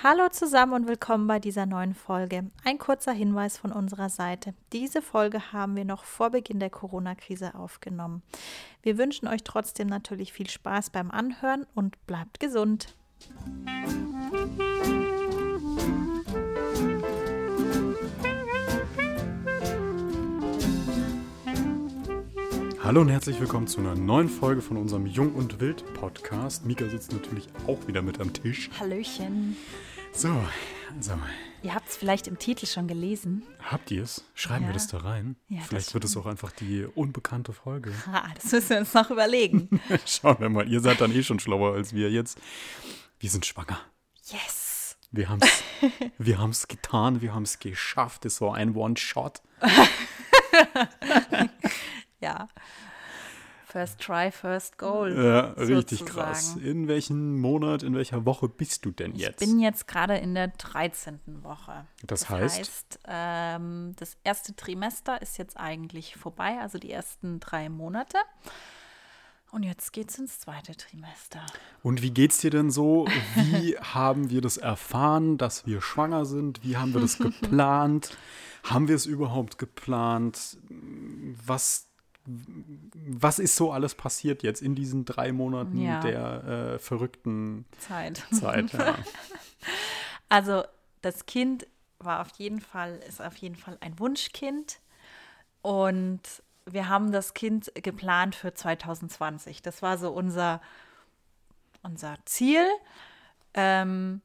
Hallo zusammen und willkommen bei dieser neuen Folge. Ein kurzer Hinweis von unserer Seite. Diese Folge haben wir noch vor Beginn der Corona-Krise aufgenommen. Wir wünschen euch trotzdem natürlich viel Spaß beim Anhören und bleibt gesund. Hallo und herzlich willkommen zu einer neuen Folge von unserem Jung und Wild Podcast. Mika sitzt natürlich auch wieder mit am Tisch. Hallöchen. So, also. Ihr habt es vielleicht im Titel schon gelesen. Habt ihr es? Schreiben Ja. wir das da rein? Ja, Vielleicht wird es auch einfach die unbekannte Folge. Ah, das müssen wir uns noch überlegen. Schauen wir mal. Ihr seid dann eh schon schlauer als wir jetzt. Wir sind schwanger. Yes. Wir haben es wir haben's getan. Wir haben es geschafft. Es war ein One-Shot. Ja. First try, first goal. Ja, richtig sozusagen. krass. In welchem Monat, in welcher Woche bist du denn Ich jetzt? bin jetzt gerade in der 13. Woche. Das heißt? heißt ähm, das erste Trimester ist jetzt eigentlich vorbei, also die ersten drei Monate. Und jetzt geht's ins zweite Trimester. Und wie geht's dir denn so? Wie haben wir das erfahren, dass wir schwanger sind? Wie haben wir das geplant? haben wir es überhaupt geplant? Was, was ist so alles passiert jetzt in diesen drei Monaten Ja. der äh, verrückten Zeit. Zeit? Ja. Also das Kind war auf jeden Fall, ist auf jeden Fall ein Wunschkind. Und wir haben das Kind geplant für 2020. Das war so unser, unser Ziel. Ähm,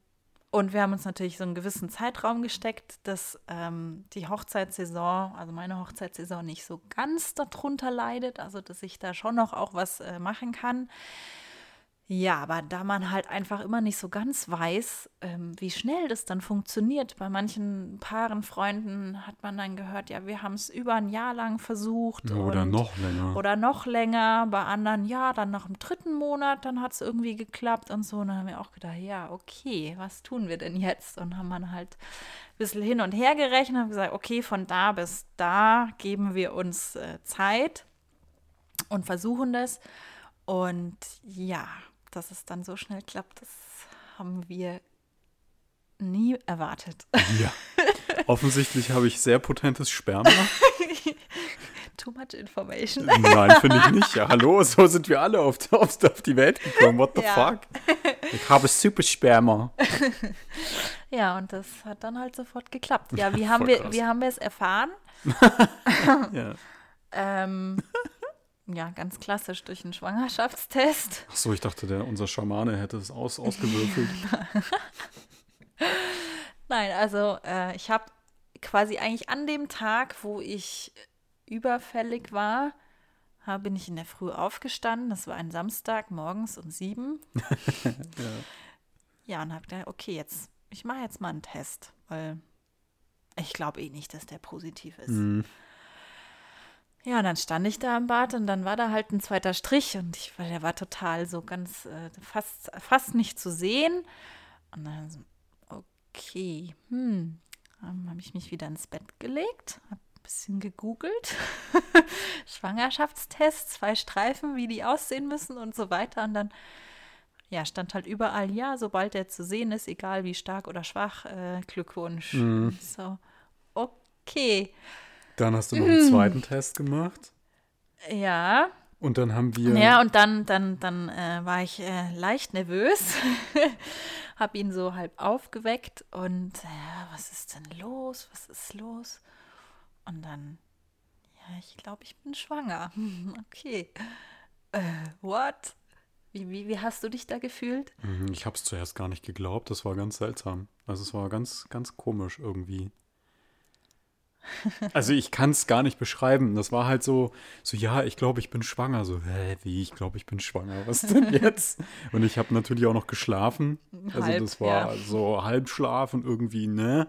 und wir haben uns natürlich so einen gewissen Zeitraum gesteckt, dass ähm, die Hochzeitssaison, also meine Hochzeitssaison, nicht so ganz darunter leidet. Also dass ich da schon noch auch was äh, machen kann. Ja, aber da man halt einfach immer nicht so ganz weiß, ähm, wie schnell das dann funktioniert. Bei manchen Paaren, Freunden hat man dann gehört, ja, wir haben es über ein Jahr lang versucht. Oder und- noch länger. Oder noch länger. Bei anderen, ja, dann nach dem dritten Monat, dann hat es irgendwie geklappt und so. Und dann haben wir auch gedacht, ja, okay, was tun wir denn jetzt? Und haben dann halt ein bisschen hin und her gerechnet und gesagt, okay, von da bis da geben wir uns äh, Zeit und versuchen das. Und ja, dass es dann so schnell klappt, das haben wir nie erwartet. ja. Offensichtlich habe ich sehr potentes Sperma. Too much information. Nein, finde ich nicht. Ja, hallo, so sind wir alle auf, auf, auf die Welt gekommen. What the Ja. fuck? Ich habe super Sperma. Ja, und das hat dann halt sofort geklappt. Ja, wie haben Voll wir, krass. wie haben wir es erfahren? Ja. Ähm, ja, ganz klassisch durch einen Schwangerschaftstest. Ach so, ich dachte, der, unser Schamane hätte es aus, ausgewürfelt. Nein, also äh, ich habe quasi eigentlich an dem Tag, wo ich überfällig war, bin ich in der Früh aufgestanden. Das war ein Samstag morgens um sieben. ja. und habe gedacht, okay, jetzt, ich mache jetzt mal einen Test, weil ich glaube eh nicht, dass der positiv ist. Mhm. Ja, und dann stand ich da im Bad und dann war da halt ein zweiter Strich und ich, weil der war total so ganz äh, fast, fast nicht zu sehen. Und dann so, okay, hm, dann habe ich mich wieder ins Bett gelegt, habe ein bisschen gegoogelt, Schwangerschaftstest, zwei Streifen, wie die aussehen müssen und so weiter. Und dann, ja, stand halt überall, ja, sobald der zu sehen ist, egal wie stark oder schwach, äh, Glückwunsch. Mhm. So, okay, Dann hast du noch Mhm. einen zweiten Test gemacht. ja. Und dann haben wir. Ja, und dann, dann, dann äh, war ich äh, leicht nervös, habe ihn so halb aufgeweckt und ja, was ist denn los? Was ist los? Und dann, ja, ich glaube, ich bin schwanger. Okay. Äh, what? Wie, wie, wie hast du dich da gefühlt? Mhm, ich habe es zuerst gar nicht geglaubt. Das war ganz seltsam. Also, es war ganz, ganz komisch irgendwie. Also, ich kann es gar nicht beschreiben. Das war halt so, so ja, ich glaube, ich bin schwanger. So, hä, wie? Ich glaube, ich bin schwanger. Was denn jetzt? Und ich habe natürlich auch noch geschlafen. Also, Halb, das war ja. so Halbschlaf und irgendwie, ne?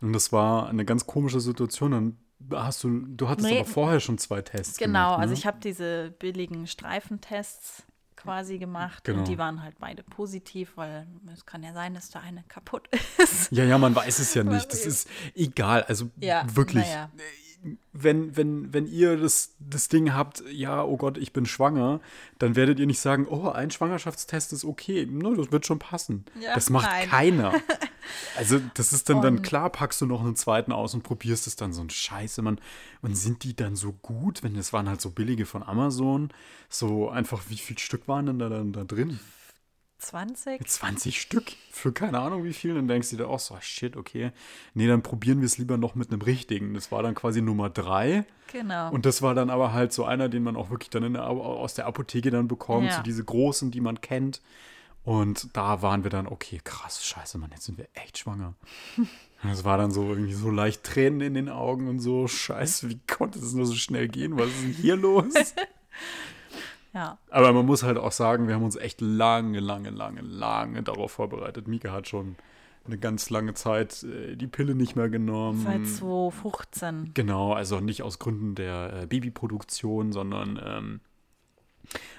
Und das war eine ganz komische Situation. Dann hast du, du hattest Nee. aber vorher schon zwei Tests Genau, gemacht, ne? also ich habe diese billigen Streifentests quasi gemacht Genau. und die waren halt beide positiv, weil es kann ja sein, dass da eine kaputt ist. Ja, ja, man weiß es ja nicht. Das ist egal. Also Ja, wirklich. naja. Wenn, wenn, wenn ihr das, das Ding habt, ja, oh Gott, ich bin schwanger, dann werdet ihr nicht sagen, oh, ein Schwangerschaftstest ist okay. No, das wird schon passen. Ja, das macht nein. keiner. Also, das ist dann, dann klar, packst du noch einen zweiten aus und probierst es dann so ein Scheiße, man. Und sind die dann so gut? Wenn das waren halt so billige von Amazon, so einfach, wie viel Stück waren denn da, dann da drin? 20? 20 Stück für keine Ahnung wie viel. Dann denkst du dir auch so, shit, okay. Nee, dann probieren wir es lieber noch mit einem richtigen. Das war dann quasi Nummer drei. Genau. Und das war dann aber halt so einer, den man auch wirklich dann der, aus der Apotheke dann bekommt. Ja. So diese großen, die man kennt. Und da waren wir dann, okay, krass, scheiße, Mann, jetzt sind wir echt schwanger. Und Es war dann so irgendwie so leicht Tränen in den Augen und so, scheiße, wie konnte es nur so schnell gehen? Was ist denn hier los? ja. Aber man muss halt auch sagen, wir haben uns echt lange, lange, lange, lange darauf vorbereitet. Mika hat schon eine ganz lange Zeit äh, die Pille nicht mehr genommen. Seit 2015. Genau, also nicht aus Gründen der äh, Babyproduktion, sondern ähm,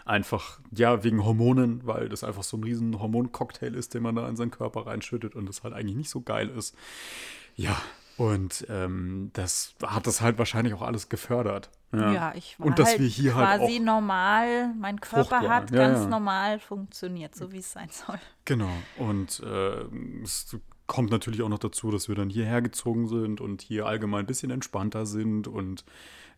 einfach, ja, wegen Hormonen, weil das einfach so ein riesen Hormoncocktail ist, den man da in seinen Körper reinschüttet und das halt eigentlich nicht so geil ist. Ja, und ähm, das hat das halt wahrscheinlich auch alles gefördert. Ja, ich war Und dass halt wir hier halt quasi normal, mein Körper fruchtbar. hat Ja, ganz ja. normal funktioniert, so wie es sein soll. Genau. Und äh, es kommt natürlich auch noch dazu, dass wir dann hierher gezogen sind und hier allgemein ein bisschen entspannter sind und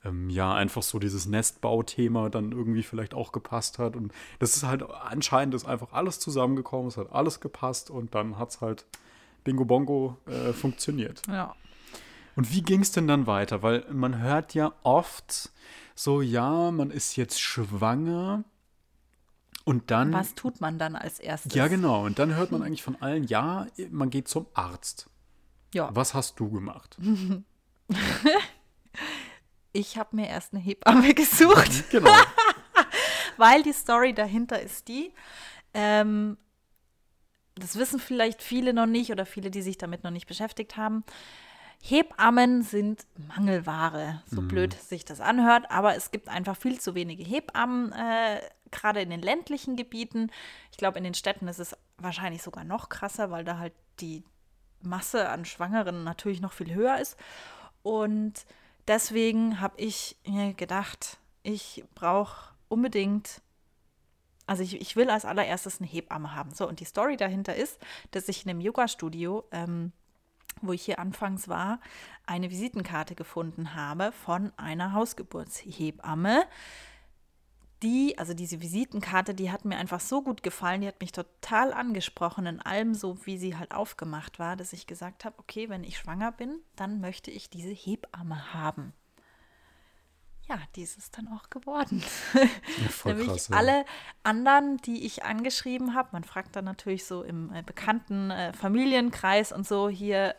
ähm, ja, einfach so dieses Nestbauthema dann irgendwie vielleicht auch gepasst hat. Und das ist halt anscheinend ist einfach alles zusammengekommen, es hat alles gepasst und dann hat es halt Bingo Bongo äh, funktioniert. Ja. Und wie ging es denn dann weiter? Weil man hört ja oft so, ja, man ist jetzt schwanger und dann. Was tut man dann als erstes? Ja, genau. Und dann hört man eigentlich von allen, ja, man geht zum Arzt. Ja. Was hast du gemacht? Ich habe mir erst eine Hebamme gesucht, Genau. weil die Story dahinter ist die, ähm, das wissen vielleicht viele noch nicht oder viele, die sich damit noch nicht beschäftigt haben. Hebammen sind Mangelware, so blöd sich das anhört, aber es gibt einfach viel zu wenige Hebammen, äh, gerade in den ländlichen Gebieten. Ich glaube, in den Städten ist es wahrscheinlich sogar noch krasser, weil da halt die Masse an Schwangeren natürlich noch viel höher ist. Und deswegen habe ich mir gedacht, ich brauche unbedingt, also ich, ich will als allererstes eine Hebamme haben. So, und die Story dahinter ist, dass ich in einem Yoga-Studio, ähm, wo ich hier anfangs war, eine Visitenkarte gefunden habe von einer Hausgeburtshebamme. Die, also diese Visitenkarte, die hat mir einfach so gut gefallen, die hat mich total angesprochen in allem, so wie sie halt aufgemacht war, dass ich gesagt habe, okay, wenn ich schwanger bin, dann möchte ich diese Hebamme haben. Ja, die ist es dann auch geworden. Ja, Nämlich krass. ja. alle anderen, die ich angeschrieben habe, man fragt dann natürlich so im äh, bekannten äh, Familienkreis und so, hier,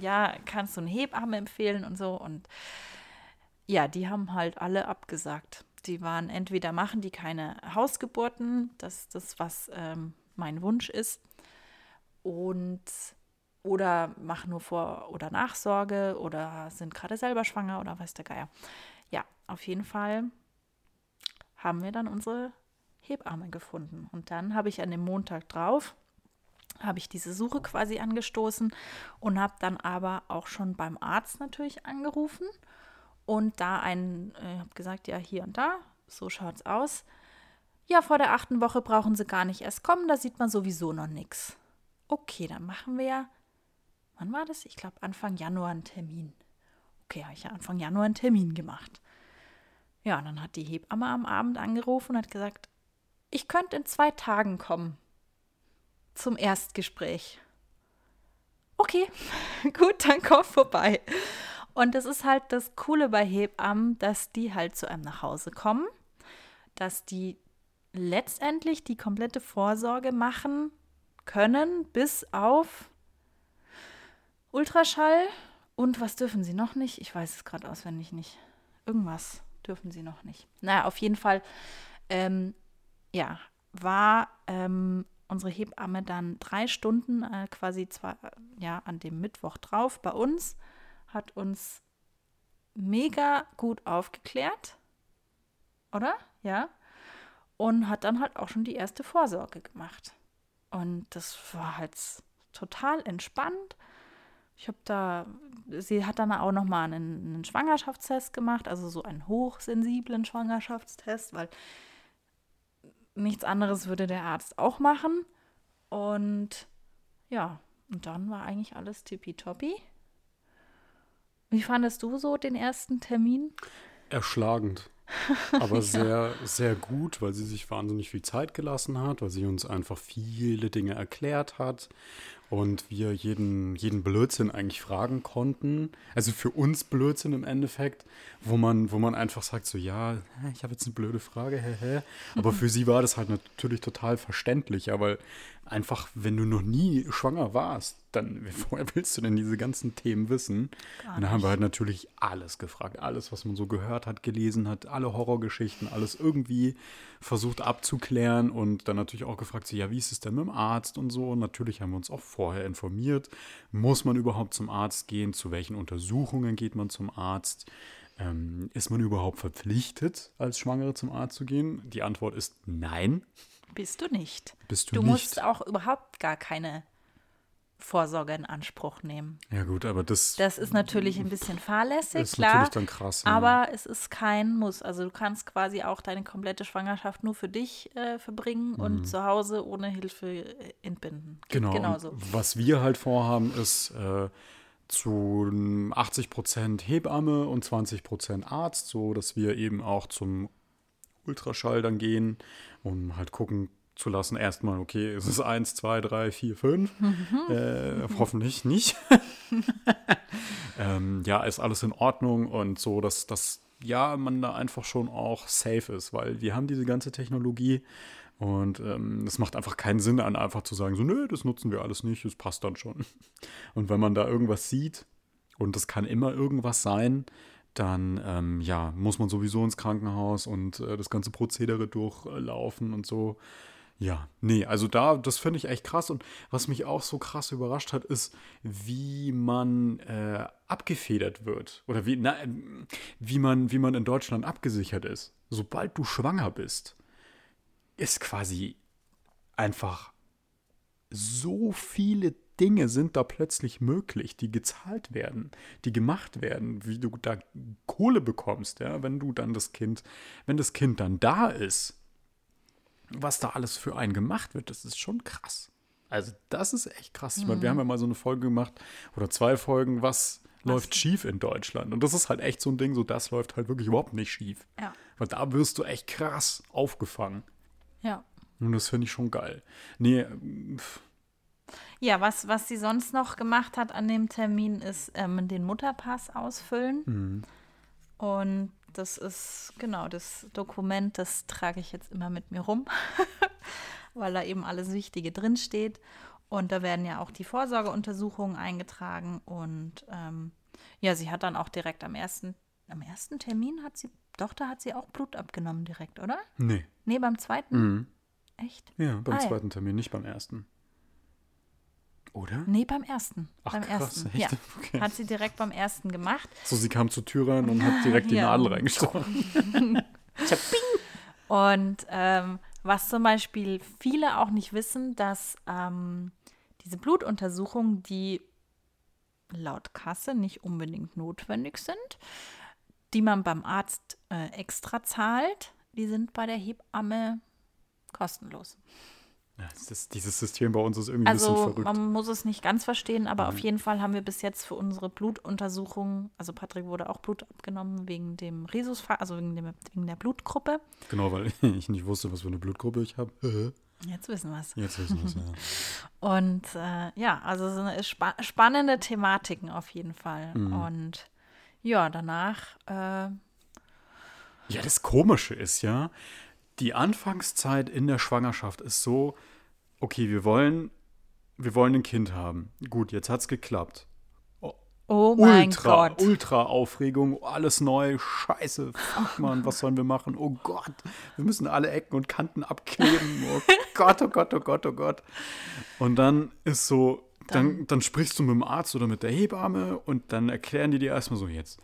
ja, kannst du eine Hebamme empfehlen und so. Und ja, die haben halt alle abgesagt. Die waren entweder machen die keine Hausgeburten, das ist das, was ähm, mein Wunsch ist, und oder machen nur Vor- oder Nachsorge oder sind gerade selber schwanger oder weiß der Geier. Auf jeden Fall haben wir dann unsere Hebamme gefunden. Und dann habe ich an dem Montag drauf, habe ich diese Suche quasi angestoßen und habe dann aber auch schon beim Arzt natürlich angerufen und da einen, äh, habe gesagt, ja, hier und da, so schaut's aus. Ja, vor der achten Woche brauchen sie gar nicht erst kommen, da sieht man sowieso noch nichts. Okay, dann machen wir wann war das? Ich glaube Anfang Januar einen Termin. Okay, habe ich ja Anfang Januar einen Termin gemacht. Ja, und dann hat die Hebamme am Abend angerufen und hat gesagt, ich könnte in zwei Tagen kommen zum Erstgespräch. Okay, gut, dann komm vorbei. Und das ist halt das Coole bei Hebammen, dass die halt zu einem nach Hause kommen, dass die letztendlich die komplette Vorsorge machen können, bis auf Ultraschall. Und was dürfen sie noch nicht? Ich weiß es gerade auswendig nicht. Irgendwas dürfen sie noch nicht. Naja, auf jeden Fall, ähm, ja, war ähm, unsere Hebamme dann drei Stunden äh, quasi zwar, ja, an dem Mittwoch drauf bei uns, hat uns mega gut aufgeklärt, oder? Ja. Und hat dann halt auch schon die erste Vorsorge gemacht. Und das war halt total entspannt. Ich habe da, sie hat dann auch nochmal einen, einen Schwangerschaftstest gemacht, also so einen hochsensiblen Schwangerschaftstest, weil nichts anderes würde der Arzt auch machen. Und ja, und dann war eigentlich alles tippitoppi. Wie fandest du so den ersten Termin? Erschlagend. Aber ja. sehr, sehr gut, weil sie sich wahnsinnig viel Zeit gelassen hat, weil sie uns einfach viele Dinge erklärt hat und wir jeden, jeden Blödsinn eigentlich fragen konnten. Also für uns Blödsinn im Endeffekt, wo man, wo man einfach sagt, so ja, ich habe jetzt eine blöde Frage, hä, hä. Aber für sie war das halt natürlich total verständlich, weil einfach, wenn du noch nie schwanger warst, dann, woher willst du denn diese ganzen Themen wissen? Und da haben wir halt natürlich alles gefragt, alles, was man so gehört hat, gelesen hat, alle Horrorgeschichten, alles irgendwie versucht abzuklären und dann natürlich auch gefragt, so, ja, wie ist es denn mit dem Arzt und so. Und natürlich haben wir uns auch vorher informiert, muss man überhaupt zum Arzt gehen, zu welchen Untersuchungen geht man zum Arzt, ähm, ist man überhaupt verpflichtet, als Schwangere zum Arzt zu gehen? Die Antwort ist nein. Bist du nicht. Bist du, du nicht. musst auch überhaupt gar keine Vorsorge in Anspruch nehmen. Ja gut, aber das Das ist natürlich ein bisschen fahrlässig, ist klar. natürlich dann krass. ja. Aber es ist kein Muss. Also du kannst quasi auch deine komplette Schwangerschaft nur für dich äh, verbringen und zu Hause ohne Hilfe äh, entbinden. Genau. Genauso. Was wir halt vorhaben, ist äh, zu 80 Prozent Hebamme und 20 Prozent Arzt, so dass wir eben auch zum Ultraschall dann gehen, um halt gucken zu lassen, erstmal, okay, ist es 1, 2, 3, 4, 5? Äh, hoffentlich nicht. ähm, ja, ist alles in Ordnung und so, dass, dass ja, man da einfach schon auch safe ist, weil wir haben diese ganze Technologie und ähm, es macht einfach keinen Sinn, an einfach zu sagen, so, nö, das nutzen wir alles nicht, das passt dann schon. Und wenn man da irgendwas sieht, und das kann immer irgendwas sein, dann ähm, ja, muss man sowieso ins Krankenhaus und äh, das ganze Prozedere durchlaufen und so. Ja, nee, also da, das finde ich echt krass. Und was mich auch so krass überrascht hat, ist, wie man äh, abgefedert wird. Oder wie, na, ähm, wie, man, wie man in Deutschland abgesichert ist. Sobald du schwanger bist, ist quasi einfach so viele Dinge sind da plötzlich möglich, die gezahlt werden, die gemacht werden, wie du da Kohle bekommst, ja, wenn du dann das Kind, wenn das Kind dann da ist, was da alles für einen gemacht wird, das ist schon krass. Also das ist echt krass. Ich meine, wir haben ja mal so eine Folge gemacht oder zwei Folgen, was, läuft schief in Deutschland. Und das ist halt echt so ein Ding, so das läuft halt wirklich überhaupt nicht schief. Ja. Weil da wirst du echt krass aufgefangen. Ja. Und das finde ich schon geil. Nee, pf, Ja, was, was sie sonst noch gemacht hat an dem Termin, ist ähm, den Mutterpass ausfüllen. Mhm. Und das ist, genau, das Dokument, das trage ich jetzt immer mit mir rum, weil da eben alles Wichtige drinsteht. Und da werden ja auch die Vorsorgeuntersuchungen eingetragen. Und ähm, ja, sie hat dann auch direkt am ersten, am ersten Termin hat sie, doch, da hat sie auch Blut abgenommen direkt, oder? nee. Nee, beim zweiten? Mhm. Echt? Ja, beim Ah, ja. zweiten Termin, nicht beim ersten. Oder? Nee, beim ersten. Ach, beim krass, ersten. echt? Ja. Okay. Hat sie direkt beim ersten gemacht. So, sie kam zur Tür rein und hat direkt die Ja. Nadel reingestochen. Und ähm, was zum Beispiel viele auch nicht wissen, dass ähm, diese Blutuntersuchungen, die laut Kasse nicht unbedingt notwendig sind, die man beim Arzt äh, extra zahlt, die sind bei der Hebamme kostenlos. Ist, dieses System bei uns ist irgendwie ein Also bisschen verrückt. man muss es nicht ganz verstehen, aber auf jeden Fall haben wir bis jetzt für unsere Blutuntersuchung, also Patrick wurde auch Blut abgenommen wegen dem Rhesus, also wegen, dem, wegen der Blutgruppe. Genau, weil ich nicht wusste, was für eine Blutgruppe ich habe. Jetzt wissen wir es. Jetzt wissen wir es, ja. Und äh, ja, also so eine spa spannende Thematiken auf jeden Fall. Mhm. Und ja, danach, äh, Ja, das Komische ist ja, die Anfangszeit in der Schwangerschaft ist so, okay, wir wollen, wir wollen ein Kind haben. Gut, jetzt hat's geklappt. oh mein ultra, Gott. ultra Aufregung, alles neu, scheiße, fuck man, was sollen wir machen? Oh Gott, wir müssen alle Ecken und Kanten abkleben. Oh Gott, oh Gott, oh Gott, oh Gott. Und dann ist so, dann, dann sprichst du mit dem Arzt oder mit der Hebamme und dann erklären die dir erstmal so, jetzt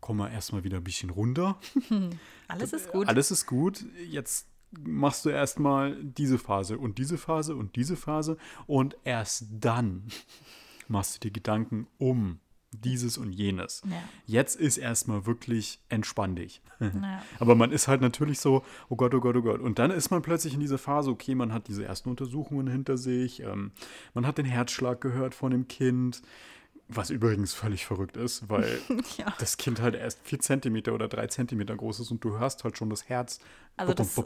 komm mal erstmal wieder ein bisschen runter. Alles ist gut. Alles ist gut. Jetzt machst du erstmal diese Phase und diese Phase und diese Phase und erst dann machst du dir Gedanken um dieses und jenes. Ja. Jetzt ist erstmal wirklich entspann dich. Ja. Aber man ist halt natürlich so, oh Gott, oh Gott, oh Gott. Und dann ist man plötzlich in dieser Phase, okay, man hat diese ersten Untersuchungen hinter sich, ähm, man hat den Herzschlag gehört von dem Kind, was übrigens völlig verrückt ist, weil Ja. das Kind halt erst vier Zentimeter oder drei Zentimeter groß ist und du hörst halt schon das Herz. Also das-.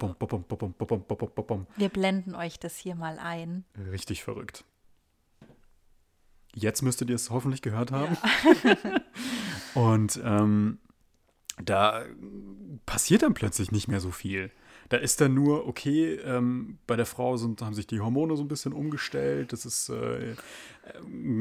Wir blenden euch das hier mal ein. Richtig verrückt. Jetzt müsstet ihr es hoffentlich gehört haben. Und ähm, da passiert dann plötzlich nicht mehr so viel. Da ist dann nur, okay, ähm, bei der Frau sind, haben sich die Hormone so ein bisschen umgestellt. Das ist, äh, äh,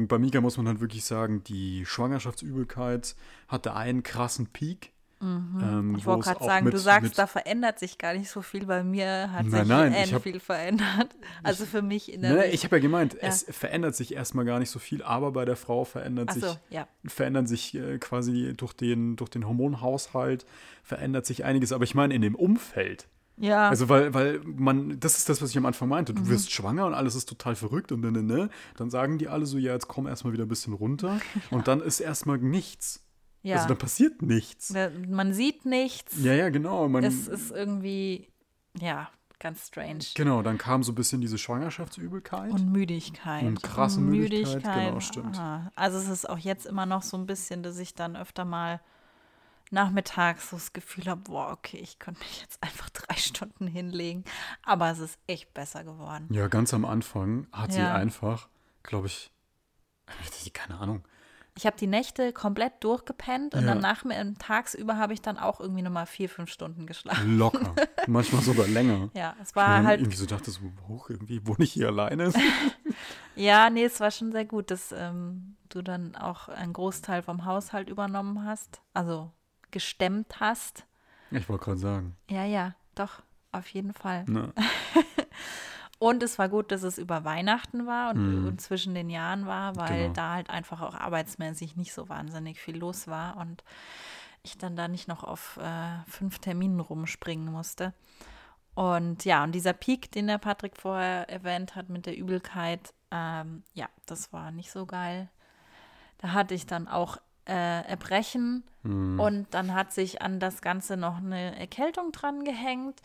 bei Mika muss man halt wirklich sagen, die Schwangerschaftsübelkeit hatte einen krassen Peak. Ähm, Mhm. Ich wo wollte gerade sagen, mit- du sagst, mit- da verändert sich gar nicht so viel. Bei mir hat Nein, sich nein, ich hab- viel verändert. Also für mich Ne, innerlich. ich habe ja gemeint, Ja. es verändert sich erstmal gar nicht so viel, aber bei der Frau verändert Ach sich so, ja. verändern sich äh, quasi durch den, durch den Hormonhaushalt, verändert sich einiges. Aber ich meine, in dem Umfeld. Ja, Also, weil, weil man, das ist das, was ich am Anfang meinte. Du Mhm. wirst schwanger und alles ist total verrückt und ne, ne, ne. Dann sagen die alle so, ja, jetzt komm erstmal wieder ein bisschen runter. Und dann ist erstmal nichts. ja. Also, dann passiert nichts. Man sieht nichts. Ja, ja, genau. Man, Es ist irgendwie, ja, ganz strange. genau, dann kam so ein bisschen diese Schwangerschaftsübelkeit. Und Müdigkeit. Und krasse Müdigkeit, genau, stimmt. aha. Also es ist auch jetzt immer noch so ein bisschen, dass ich dann öfter mal nachmittags so das Gefühl habe, boah, okay, ich könnte mich jetzt einfach drei Stunden hinlegen. Aber es ist echt besser geworden. Ja, ganz am Anfang hat sie Ja. einfach, glaube ich, keine Ahnung. Ich habe die Nächte komplett durchgepennt und Ja. dann nach tagsüber habe ich dann auch irgendwie nochmal vier, fünf Stunden geschlafen. Locker. Manchmal sogar länger. Ja, es Ich war dann halt, irgendwie so dachte, so, hoch, irgendwie wohne ich hier alleine. ja, nee, es war schon sehr gut, dass ähm, du dann auch einen Großteil vom Haushalt übernommen hast, also gestemmt hast. Ich wollte gerade sagen. Ja, ja, doch, auf jeden Fall. Ne? Und es war gut, dass es über Weihnachten war und, Mhm. und zwischen den Jahren war, weil Genau. da halt einfach auch arbeitsmäßig nicht so wahnsinnig viel los war und ich dann da nicht noch auf äh, fünf Terminen rumspringen musste. Und ja, und dieser Peak, den der Patrick vorher erwähnt hat mit der Übelkeit, ähm, ja, das war nicht so geil. Da hatte ich dann auch äh, Erbrechen Hm. und dann hat sich an das Ganze noch eine Erkältung dran gehängt.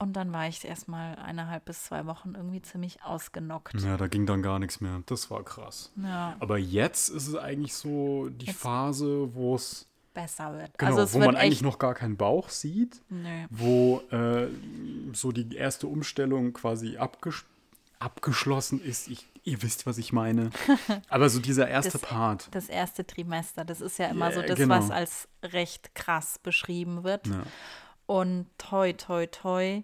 Und dann war ich erstmal eineinhalb bis zwei Wochen irgendwie ziemlich ausgenockt. Ja, da ging dann gar nichts mehr. Das war krass. Ja, Aber jetzt ist es eigentlich so die Jetzt- Phase, wo es, besser wird. genau, also es wo wird man eigentlich noch gar keinen Bauch sieht, Nö. wo äh, so die erste Umstellung quasi abges abgeschlossen ist. Ich, ihr wisst, was ich meine. Aber so dieser erste Das- Part. Das erste Trimester, das ist ja immer so Ja, das, genau. was als recht krass beschrieben wird. Ja. Und toi, toi, toi,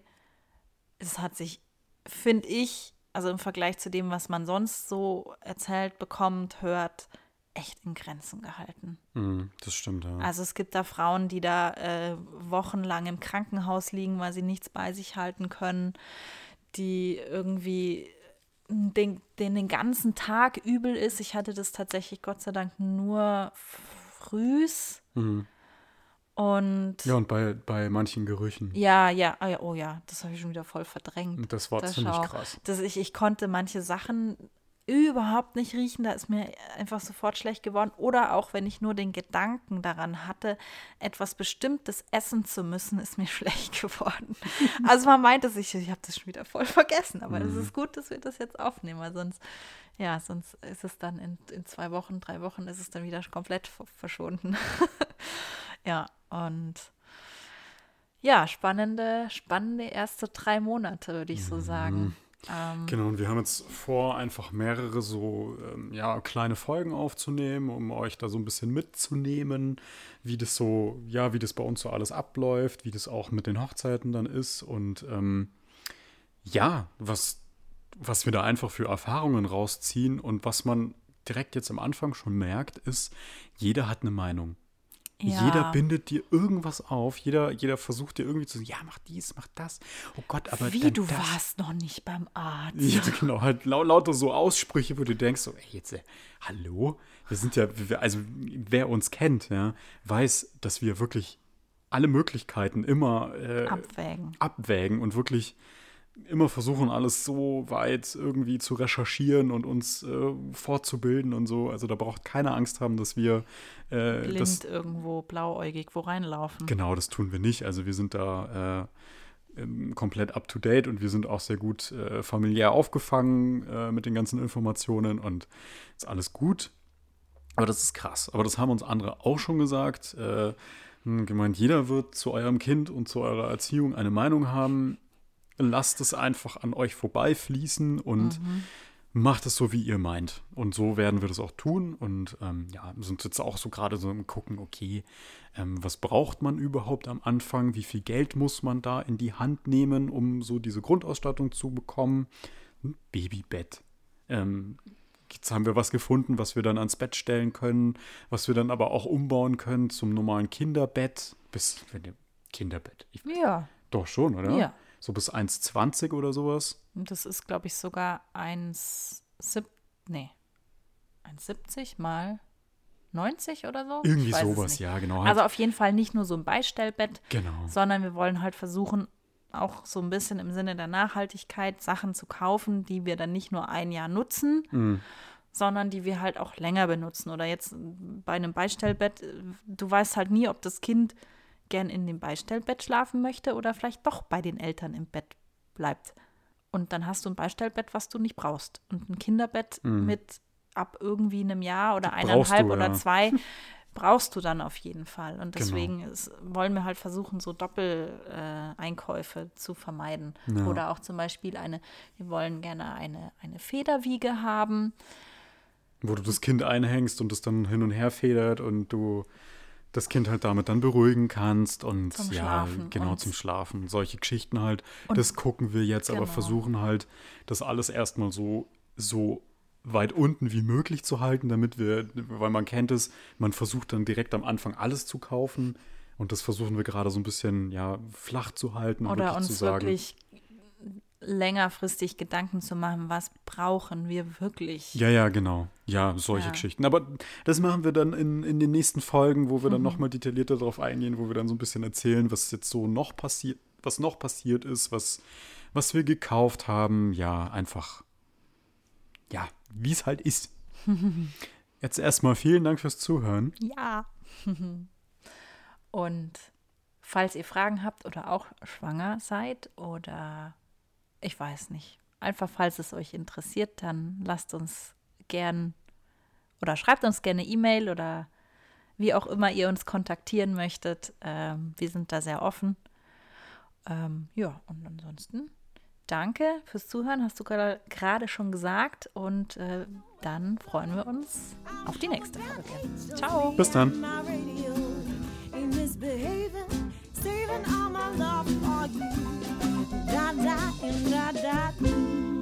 es hat sich, finde ich, also im Vergleich zu dem, was man sonst so erzählt bekommt, hört, echt in Grenzen gehalten. Hm, das stimmt, ja. Also es gibt da Frauen, die da äh, wochenlang im Krankenhaus liegen, weil sie nichts bei sich halten können, die irgendwie den, denen den ganzen Tag übel ist. Ich hatte das tatsächlich Gott sei Dank nur frühs Hm. und Ja, und bei, bei manchen Gerüchen. ja, ja, ah ja, oh ja, das habe ich schon wieder voll verdrängt. Das war Das ziemlich schau. krass. dass ich, ich konnte manche Sachen überhaupt nicht riechen, da ist mir einfach sofort schlecht geworden. Oder auch wenn ich nur den Gedanken daran hatte, etwas Bestimmtes essen zu müssen, ist mir schlecht geworden. Also man meint es, ich, ich habe das schon wieder voll vergessen, aber es ist gut, dass wir das jetzt aufnehmen, weil sonst, ja, sonst ist es dann in, in zwei Wochen, drei Wochen ist es dann wieder komplett verschwunden. ja, und ja, spannende, spannende erste drei Monate, würde ich so sagen. Ähm, Genau, und wir haben jetzt vor, einfach mehrere so ähm, ja, kleine Folgen aufzunehmen, um euch da so ein bisschen mitzunehmen, wie das so, ja, wie das bei uns so alles abläuft, wie das auch mit den Hochzeiten dann ist und ähm, ja, was, was wir da einfach für Erfahrungen rausziehen und was man direkt jetzt am Anfang schon merkt, ist, jeder hat eine Meinung. Ja. Jeder bindet dir irgendwas auf, jeder, jeder versucht dir irgendwie zu sagen, ja, mach dies, mach das. Oh Gott, aber Wie, du das. warst noch nicht beim Arzt. Ja, genau, halt lau lauter so Aussprüche, wo du denkst, so, ey, jetzt, äh, hallo? Wir sind ja, also wer uns kennt, ja, weiß, dass wir wirklich alle Möglichkeiten immer äh, Abwägen. abwägen und wirklich immer versuchen, alles so weit irgendwie zu recherchieren und uns äh, fortzubilden und so. Also da braucht keiner Angst haben, dass wir äh, blind das, irgendwo blauäugig wo reinlaufen. Genau, das tun wir nicht. Also wir sind da äh, komplett up to date und wir sind auch sehr gut äh, familiär aufgefangen äh, mit den ganzen Informationen und ist alles gut. Aber das ist krass. Aber das haben uns andere auch schon gesagt. Äh, hm, gemeint, jeder wird zu eurem Kind und zu eurer Erziehung eine Meinung haben lasst es einfach an euch vorbeifließen und mhm. macht es so, wie ihr meint. Und so werden wir das auch tun. Und ähm, ja, sind jetzt auch so gerade so im Gucken, okay, ähm, was braucht man überhaupt am Anfang? Wie viel Geld muss man da in die Hand nehmen, um so diese Grundausstattung zu bekommen? Ein Babybett. Ähm, jetzt haben wir was gefunden, was wir dann ans Bett stellen können, was wir dann aber auch umbauen können zum normalen Kinderbett. Bis Kinderbett. Ich, ja. Doch schon, oder? Ja. So bis 1,20 oder sowas. Das ist, glaube ich, sogar 1,70 nee, 1,70 mal 90 oder so. Irgendwie sowas, ja, genau. Also auf jeden Fall nicht nur so ein Beistellbett, genau. sondern wir wollen halt versuchen, auch so ein bisschen im Sinne der Nachhaltigkeit Sachen zu kaufen, die wir dann nicht nur ein Jahr nutzen, mhm. sondern die wir halt auch länger benutzen. Oder jetzt bei einem Beistellbett, du weißt halt nie, ob das Kind gern in dem Beistellbett schlafen möchte oder vielleicht doch bei den Eltern im Bett bleibt. Und dann hast du ein Beistellbett, was du nicht brauchst. Und ein Kinderbett mhm. mit ab irgendwie einem Jahr oder eineinhalb du, oder ja. zwei brauchst du dann auf jeden Fall. Und genau. deswegen genau. ist, wollen wir halt versuchen, so Doppeleinkäufe äh, zu vermeiden. Ja. Oder auch zum Beispiel eine, wir wollen gerne eine, eine Federwiege haben. Wo du das Kind einhängst und es dann hin und her federt und du das Kind halt damit dann beruhigen kannst und zum ja, Schlafen genau und zum Schlafen. Solche Geschichten halt. Das gucken wir jetzt, genau. aber versuchen halt, das alles erstmal so, so weit unten wie möglich zu halten, damit wir, weil man kennt es, man versucht dann direkt am Anfang alles zu kaufen. Und das versuchen wir gerade so ein bisschen ja, flach zu halten. Oder uns zu sagen, wirklich längerfristig Gedanken zu machen, was brauchen wir wirklich. Ja, ja, genau. Ja, solche ja. Geschichten. Aber das machen wir dann in, in den nächsten Folgen, wo wir dann mhm. nochmal detaillierter darauf eingehen, wo wir dann so ein bisschen erzählen, was jetzt so noch passiert, was noch passiert ist, was, was wir gekauft haben. Ja, einfach, ja, wie es halt ist. jetzt erstmal vielen Dank fürs Zuhören. Ja. Und falls ihr Fragen habt oder auch schwanger seid oder ich weiß nicht. Einfach, falls es euch interessiert, dann lasst uns gern oder schreibt uns gerne E-Mail oder wie auch immer ihr uns kontaktieren möchtet. Ähm, wir sind da sehr offen. Ähm, ja, und ansonsten danke fürs Zuhören, hast du gerade schon gesagt. Und äh, dann freuen wir uns auf die nächste Folge. Ciao. Bis dann. da da da da da.